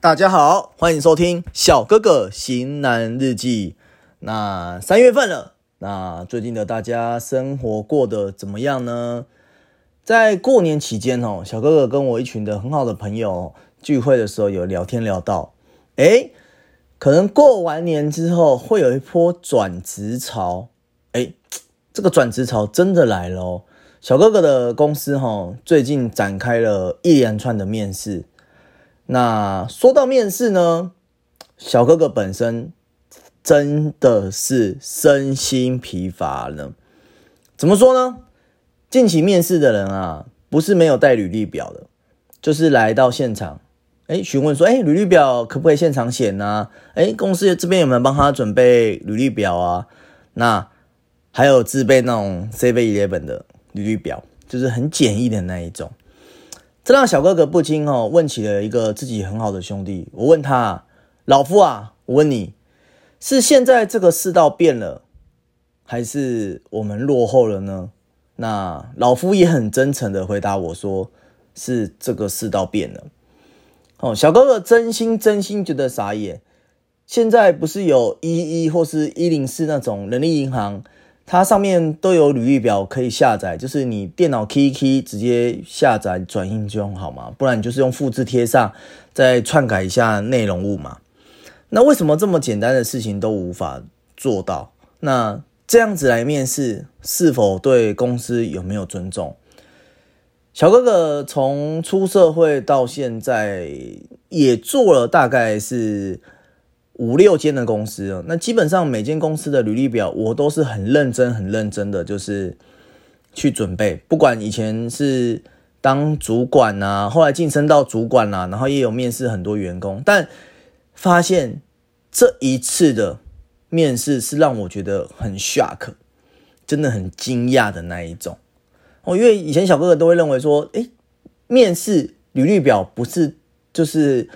大家好，欢迎收听小哥哥型男日记。那三月份了，那最近的大家生活过得怎么样呢？在过年期间哦，小哥哥跟我一群的很好的朋友聚会的时候，有聊天聊到，哎，可能过完年之后会有一波转职潮，哎，这个转职潮真的来了哦。小哥哥的公司哈，最近展开了一连串的面试。那说到面试呢，小哥哥本身真的是身心疲乏了。怎么说呢？近期面试的人啊，不是没有带履历表的，就是来到现场，哎，询问说，哎，履历表可不可以现场写呢？哎，公司这边有没有帮他准备履历表啊？那还有自备那种 C V Eleven 的履历表，就是很简易的那一种。这让小哥哥不禁哦问起了一个自己很好的兄弟。我问他：“老夫啊，我问你，是现在这个世道变了，还是我们落后了呢？”那老夫也很真诚的回答我说：“是这个世道变了。”哦，小哥哥真心真心觉得傻眼。现在不是有一一或是一零四那种人力银行？它上面都有履历表可以下载，就是你电脑 key key 直接下载转印就用好嘛，不然你就是用复制贴上，再篡改一下内容物嘛。那为什么这么简单的事情都无法做到？那这样子来面试，是否对公司有没有尊重？小哥哥从出社会到现在，也做了大概是。五六间的公司哦，那基本上每间公司的履历表我都是很认真、很认真的，就是去准备。不管以前是当主管呐，后来晋升到主管啦，然后也有面试很多员工，但发现这一次的面试是让我觉得很 shock，真的很惊讶的那一种哦。因为以前小哥哥都会认为说，诶，面试履历表不是就是。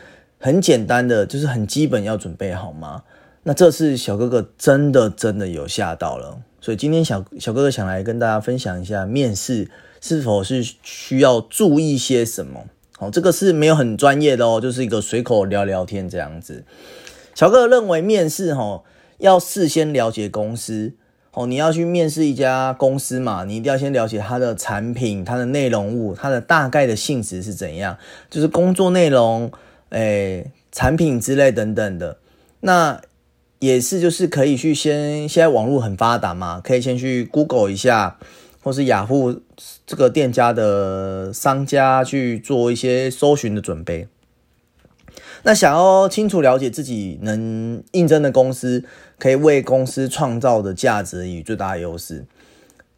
很简单的，就是很基本要准备好吗？那这次小哥哥真的真的有吓到了，所以今天小小哥哥想来跟大家分享一下面试是否是需要注意些什么。好，这个是没有很专业的哦，就是一个随口聊聊天这样子。小哥哥认为面试哈要事先了解公司哦，你要去面试一家公司嘛，你一定要先了解它的产品、它的内容物、它的大概的性质是怎样，就是工作内容。哎，产品之类等等的，那也是就是可以去先，现在网络很发达嘛，可以先去 Google 一下，或是雅虎这个店家的商家去做一些搜寻的准备。那想要清楚了解自己能应征的公司，可以为公司创造的价值与最大优势，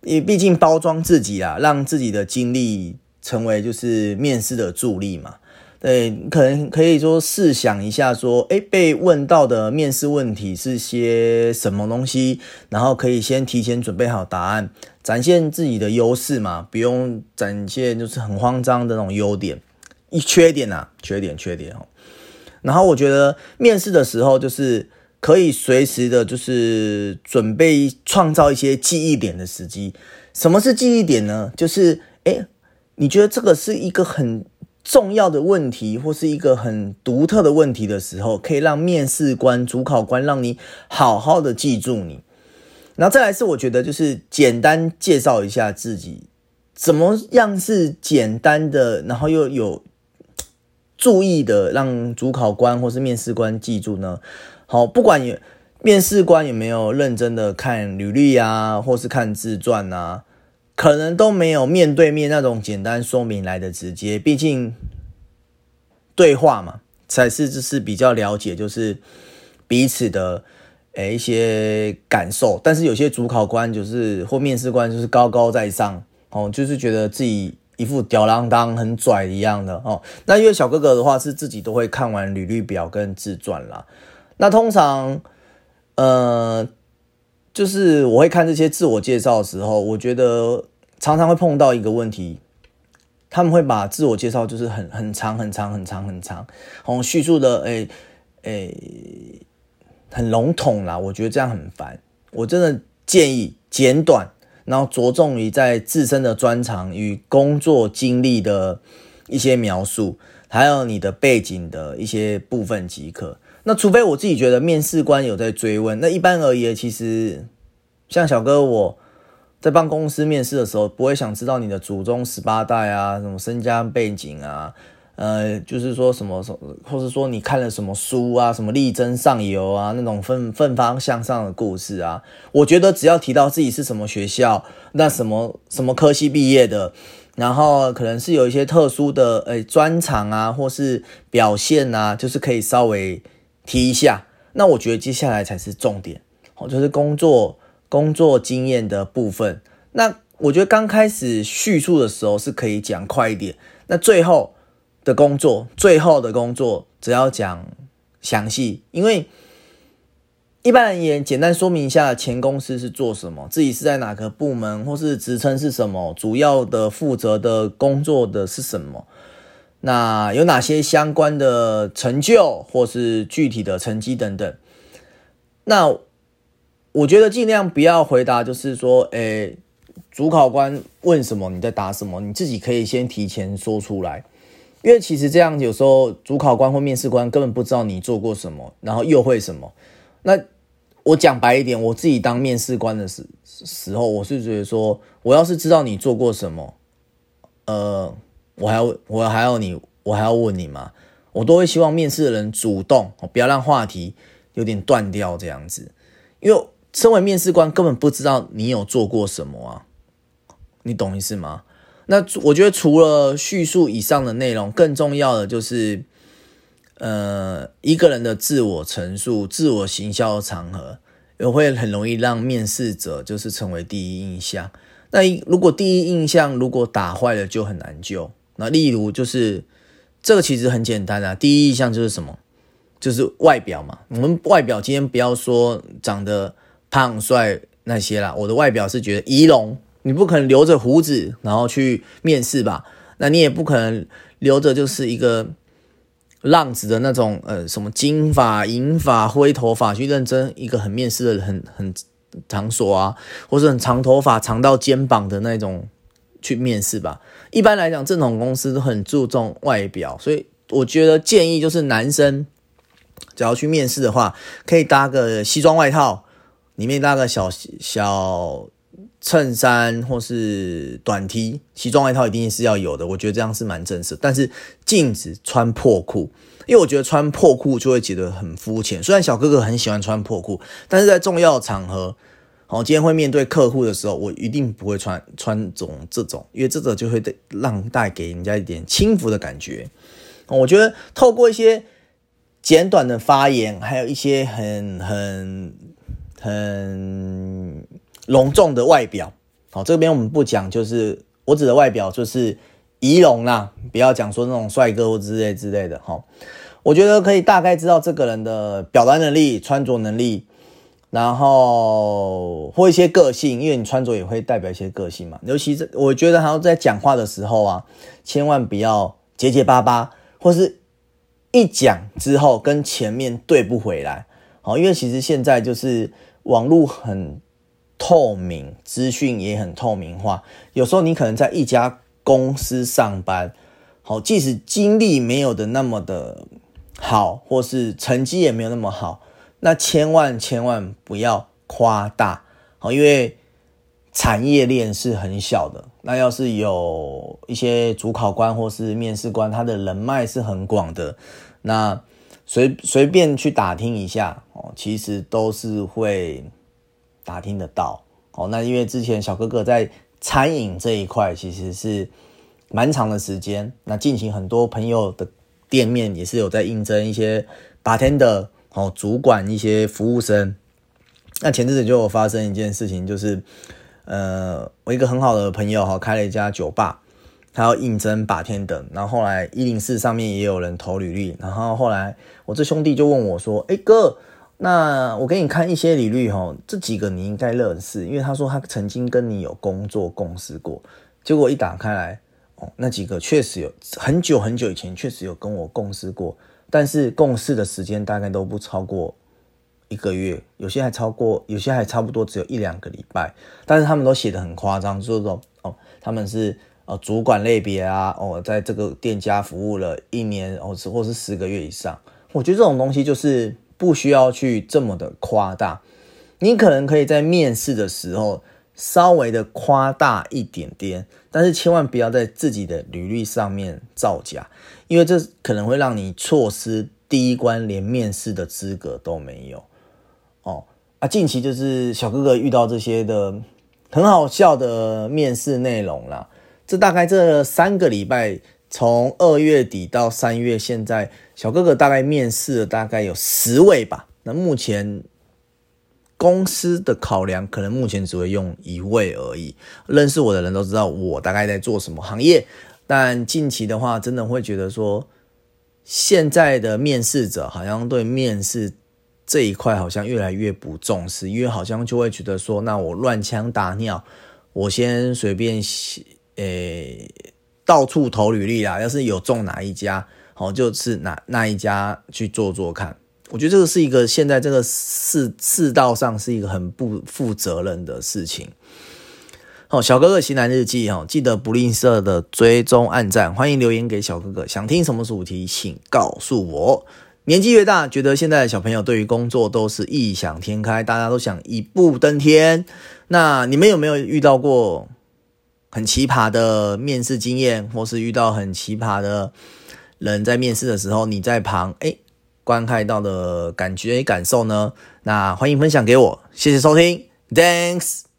也毕竟包装自己啊，让自己的经历成为就是面试的助力嘛。对，可能可以说试想一下，说，哎，被问到的面试问题是些什么东西，然后可以先提前准备好答案，展现自己的优势嘛，不用展现就是很慌张的那种优点，一缺点呐，缺点缺点哦。然后我觉得面试的时候，就是可以随时的，就是准备创造一些记忆点的时机。什么是记忆点呢？就是，哎，你觉得这个是一个很。重要的问题或是一个很独特的问题的时候，可以让面试官、主考官让你好好的记住你。然后再来是，我觉得就是简单介绍一下自己，怎么样是简单的，然后又有注意的，让主考官或是面试官记住呢？好，不管有面试官有没有认真的看履历啊，或是看自传啊。可能都没有面对面那种简单说明来的直接，毕竟对话嘛，才是就是比较了解，就是彼此的诶一些感受。但是有些主考官就是或面试官就是高高在上哦，就是觉得自己一副吊郎当很拽一样的哦。那因为小哥哥的话是自己都会看完履历表跟自传啦。那通常呃。就是我会看这些自我介绍的时候，我觉得常常会碰到一个问题，他们会把自我介绍就是很很长很长很长很长，哦叙述的诶诶很笼统啦，我觉得这样很烦。我真的建议简短，然后着重于在自身的专长与工作经历的一些描述，还有你的背景的一些部分即可。那除非我自己觉得面试官有在追问，那一般而言，其实像小哥我在帮公司面试的时候，不会想知道你的祖宗十八代啊，什么身家背景啊。呃，就是说什么什，或是说你看了什么书啊，什么力争上游啊，那种奋奋发向上的故事啊，我觉得只要提到自己是什么学校，那什么什么科系毕业的，然后可能是有一些特殊的诶专长啊，或是表现啊，就是可以稍微提一下。那我觉得接下来才是重点，哦，就是工作工作经验的部分。那我觉得刚开始叙述的时候是可以讲快一点，那最后。的工作，最后的工作只要讲详细，因为一般而言，简单说明一下前公司是做什么，自己是在哪个部门，或是职称是什么，主要的负责的工作的是什么，那有哪些相关的成就，或是具体的成绩等等。那我觉得尽量不要回答，就是说，诶，主考官问什么，你在答什么，你自己可以先提前说出来。因为其实这样，有时候主考官或面试官根本不知道你做过什么，然后又会什么。那我讲白一点，我自己当面试官的时时候，我是觉得说，我要是知道你做过什么，呃，我还要我还要你，我还要问你吗？我都会希望面试的人主动，不要让话题有点断掉这样子。因为身为面试官，根本不知道你有做过什么啊，你懂意思吗？那我觉得除了叙述以上的内容，更重要的就是，呃，一个人的自我陈述、自我行销的场合，也会很容易让面试者就是成为第一印象。那如果第一印象如果打坏了，就很难救。那例如就是这个其实很简单啊，第一印象就是什么？就是外表嘛。我们外表今天不要说长得胖帅那些啦，我的外表是觉得仪容。你不可能留着胡子然后去面试吧？那你也不可能留着就是一个浪子的那种呃什么金发银发灰头发去认真一个很面试的很很场所啊，或者很长头发长到肩膀的那种去面试吧？一般来讲，正统公司都很注重外表，所以我觉得建议就是男生只要去面试的话，可以搭个西装外套，里面搭个小小。衬衫或是短 T、西装外套一定是要有的，我觉得这样是蛮正式。但是禁止穿破裤，因为我觉得穿破裤就会觉得很肤浅。虽然小哥哥很喜欢穿破裤，但是在重要场合，好，今天会面对客户的时候，我一定不会穿穿种这种，因为这种就会让带给人家一点轻浮的感觉。我觉得透过一些简短的发言，还有一些很很很。隆重的外表，好，这边我们不讲，就是我指的外表就是仪容啦，不要讲说那种帅哥或之类之类的，哈，我觉得可以大概知道这个人的表达能力、穿着能力，然后或一些个性，因为你穿着也会代表一些个性嘛。尤其是我觉得还要在讲话的时候啊，千万不要结结巴巴，或是一讲之后跟前面对不回来，好，因为其实现在就是网络很。透明资讯也很透明化，有时候你可能在一家公司上班，好，即使经历没有的那么的好，或是成绩也没有那么好，那千万千万不要夸大，哦，因为产业链是很小的。那要是有一些主考官或是面试官，他的人脉是很广的，那随随便去打听一下哦，其实都是会。打听得到哦，那因为之前小哥哥在餐饮这一块其实是蛮长的时间，那进行很多朋友的店面也是有在应征一些 bartender 哦，主管一些服务生。那前阵子就有发生一件事情，就是呃，我一个很好的朋友哈，开了一家酒吧，他要应征 bartender，然后后来一零四上面也有人投履历，然后后来我这兄弟就问我说：“哎哥。”那我给你看一些履历哈，这几个你应该认识，因为他说他曾经跟你有工作共事过。结果一打开来，哦，那几个确实有很久很久以前确实有跟我共事过，但是共事的时间大概都不超过一个月，有些还超过，有些还差不多只有一两个礼拜。但是他们都写的很夸张，就说哦，他们是呃主管类别啊，哦，在这个店家服务了一年，哦，或是十个月以上。我觉得这种东西就是不需要去这么的夸大。你可能可以在面试的时候稍微的夸大一点点，但是千万不要在自己的履历上面造假，因为这可能会让你错失第一关，连面试的资格都没有。哦，啊，近期就是小哥哥遇到这些的很好笑的面试内容啦。这大概这三个礼拜，从二月底到三月，现在小哥哥大概面试了大概有十位吧。那目前。公司的考量可能目前只会用一位而已。认识我的人都知道我大概在做什么行业，但近期的话，真的会觉得说，现在的面试者好像对面试这一块好像越来越不重视，因为好像就会觉得说，那我乱枪打鸟，我先随便写，诶，到处投履历啦，要是有中哪一家，好就是哪那一家去做做看。我觉得这个是一个现在这个世世道上是一个很不负责任的事情。好，小哥哥型男日记哈，记得不吝啬的追踪按赞，欢迎留言给小哥哥，想听什么主题请告诉我。年纪越大，觉得现在的小朋友对于工作都是异想天开，大家都想一步登天。那你们有没有遇到过很奇葩的面试经验，或是遇到很奇葩的人在面试的时候，你在旁哎？观看到的感觉感受呢？那欢迎分享给我，谢谢收听，Thanks。